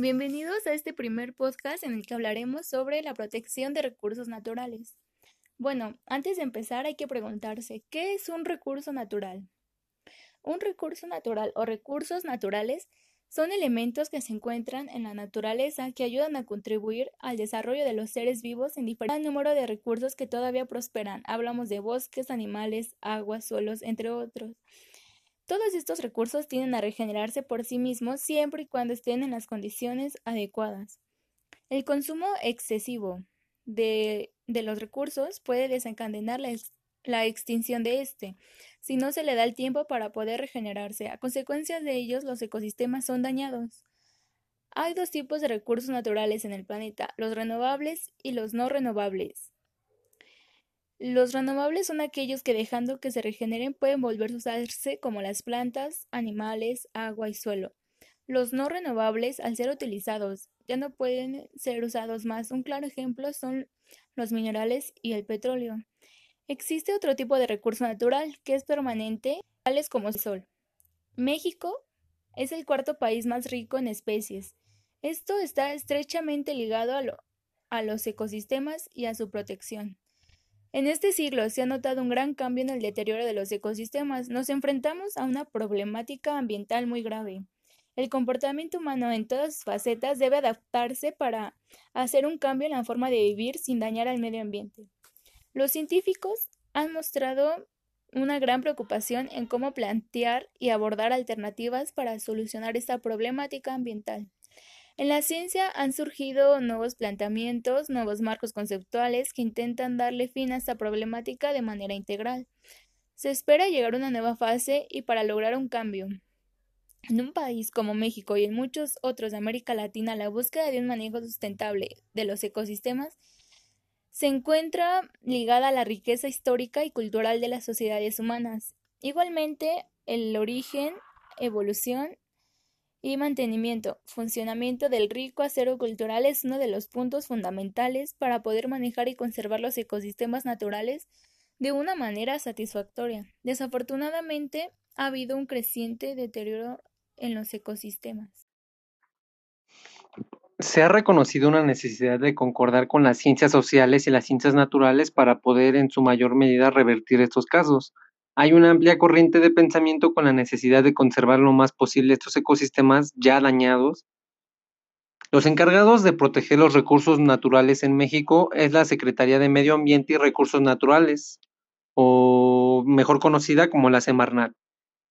Bienvenidos a este primer podcast en el que hablaremos sobre la protección de recursos naturales. Bueno, antes de empezar hay que preguntarse, ¿qué es un recurso natural? Un recurso natural o recursos naturales son elementos que se encuentran en la naturaleza que ayudan a contribuir al desarrollo de los seres vivos en diferente número de recursos que todavía prosperan. Hablamos de bosques, animales, aguas, suelos, entre otros. Todos estos recursos tienden a regenerarse por sí mismos siempre y cuando estén en las condiciones adecuadas. El consumo excesivo de, los recursos puede desencadenar la, la extinción de éste, si no se le da el tiempo para poder regenerarse. A consecuencia de ellos, los ecosistemas son dañados. Hay dos tipos de recursos naturales en el planeta, los renovables y los no renovables. Los renovables son aquellos que dejando que se regeneren pueden volver a usarse como las plantas, animales, agua y suelo. Los no renovables, al ser utilizados, ya no pueden ser usados más. Un claro ejemplo son los minerales y el petróleo. Existe otro tipo de recurso natural que es permanente, tales como el sol. México es el cuarto país más rico en especies. Esto está estrechamente ligado a, los ecosistemas y a su protección. En este siglo se ha notado un gran cambio en el deterioro de los ecosistemas. Nos enfrentamos a una problemática ambiental muy grave. El comportamiento humano en todas sus facetas debe adaptarse para hacer un cambio en la forma de vivir sin dañar al medio ambiente. Los científicos han mostrado una gran preocupación en cómo plantear y abordar alternativas para solucionar esta problemática ambiental. En la ciencia han surgido nuevos planteamientos, nuevos marcos conceptuales que intentan darle fin a esta problemática de manera integral. Se espera llegar a una nueva fase y para lograr un cambio. En un país como México y en muchos otros de América Latina, la búsqueda de un manejo sustentable de los ecosistemas se encuentra ligada a la riqueza histórica y cultural de las sociedades humanas. Igualmente, el origen, evolución y mantenimiento, funcionamiento del rico acero cultural es uno de los puntos fundamentales para poder manejar y conservar los ecosistemas naturales de una manera satisfactoria. Desafortunadamente, ha habido un creciente deterioro en los ecosistemas. Se ha reconocido una necesidad de concordar con las ciencias sociales y las ciencias naturales para poder en su mayor medida revertir estos casos. Hay una amplia corriente de pensamiento con la necesidad de conservar lo más posible estos ecosistemas ya dañados. Los encargados de proteger los recursos naturales en México es la Secretaría de Medio Ambiente y Recursos Naturales, o mejor conocida como la Semarnat.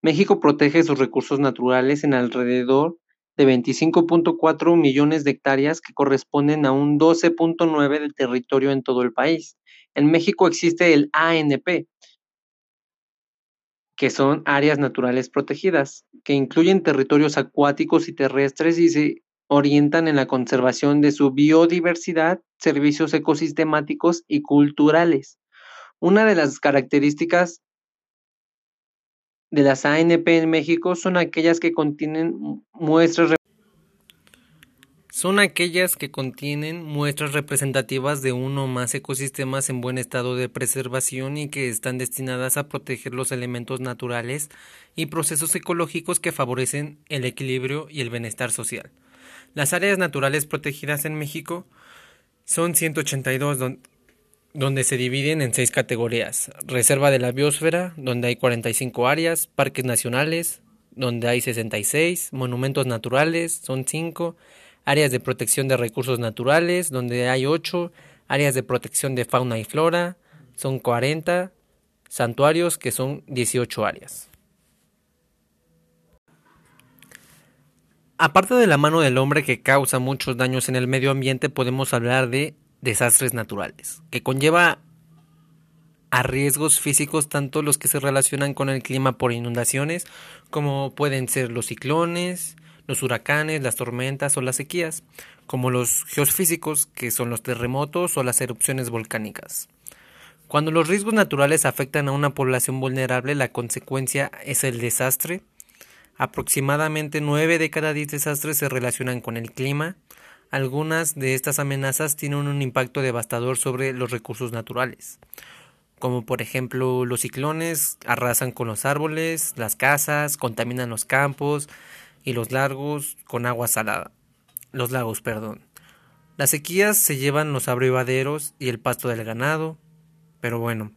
México protege sus recursos naturales en alrededor de 25.4 millones de hectáreas que corresponden a un 12.9 del territorio en todo el país. En México existe el ANP, que son áreas naturales protegidas, que incluyen territorios acuáticos y terrestres y se orientan en la conservación de su biodiversidad, servicios ecosistemáticos y culturales. Una de las características de las ANP en México son aquellas que contienen muestras son aquellas que contienen muestras representativas de uno o más ecosistemas en buen estado de preservación y que están destinadas a proteger los elementos naturales y procesos ecológicos que favorecen el equilibrio y el bienestar social. Las áreas naturales protegidas en México son 182, donde se dividen en seis categorías. Reserva de la biosfera, donde hay 45 áreas, parques nacionales, donde hay 66, monumentos naturales, son 5, áreas de protección de recursos naturales, donde hay 8, áreas de protección de fauna y flora, son 40, santuarios, que son 18 áreas. Aparte de la mano del hombre que causa muchos daños en el medio ambiente, podemos hablar de desastres naturales, que conlleva a riesgos físicos tanto los que se relacionan con el clima por inundaciones, como pueden ser los ciclones, los huracanes, las tormentas o las sequías, como los geofísicos, que son los terremotos o las erupciones volcánicas. Cuando los riesgos naturales afectan a una población vulnerable, la consecuencia es el desastre. Aproximadamente 9 de cada 10 desastres se relacionan con el clima. Algunas de estas amenazas tienen un impacto devastador sobre los recursos naturales, como por ejemplo los ciclones arrasan con los árboles, las casas, contaminan los campos, y los largos con agua salada. los lagos, perdón. Las sequías se llevan los abrevaderos y el pasto del ganado, pero bueno,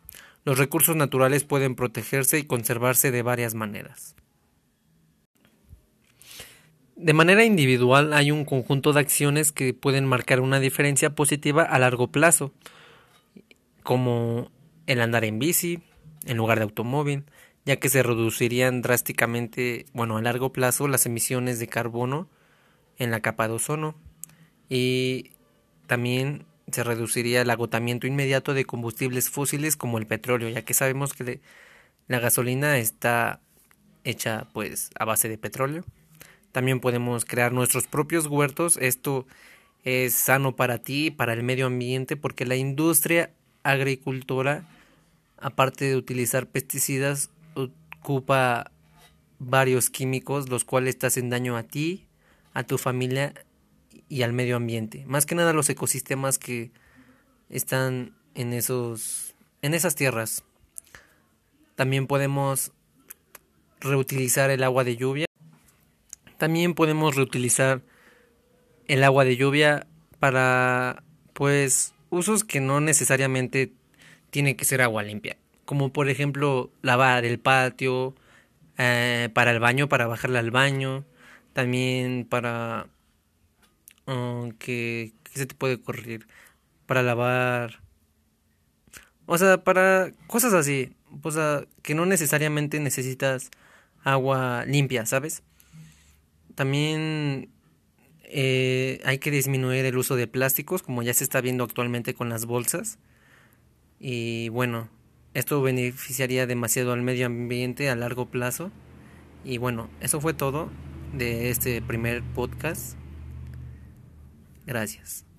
los recursos naturales pueden protegerse y conservarse de varias maneras. De manera individual hay un conjunto de acciones que pueden marcar una diferencia positiva a largo plazo, como el andar en bici en lugar de automóvil, ya que se reducirían drásticamente, bueno, a largo plazo las emisiones de carbono en la capa de ozono y también se reduciría el agotamiento inmediato de combustibles fósiles como el petróleo, ya que sabemos que la gasolina está hecha pues a base de petróleo. También podemos crear nuestros propios huertos. Esto es sano para ti y para el medio ambiente porque la industria agricultora, aparte de utilizar pesticidas, ocupa varios químicos los cuales te hacen daño a ti, a tu familia y al medio ambiente. Más que nada los ecosistemas que están en esos en esas tierras. También podemos reutilizar el agua de lluvia. También podemos reutilizar el agua de lluvia para pues usos que no necesariamente tiene que ser agua limpia, como por ejemplo lavar el patio, eh, para el baño, para bajarle al baño, también para uh, que, se te puede ocurrir para lavar, o sea, para cosas así, o sea, que no necesariamente necesitas agua limpia, ¿sabes? También eh, hay que disminuir el uso de plásticos, como ya se está viendo actualmente con las bolsas. Y bueno, esto beneficiaría demasiado al medio ambiente a largo plazo. Y bueno, eso fue todo de este primer podcast. Gracias.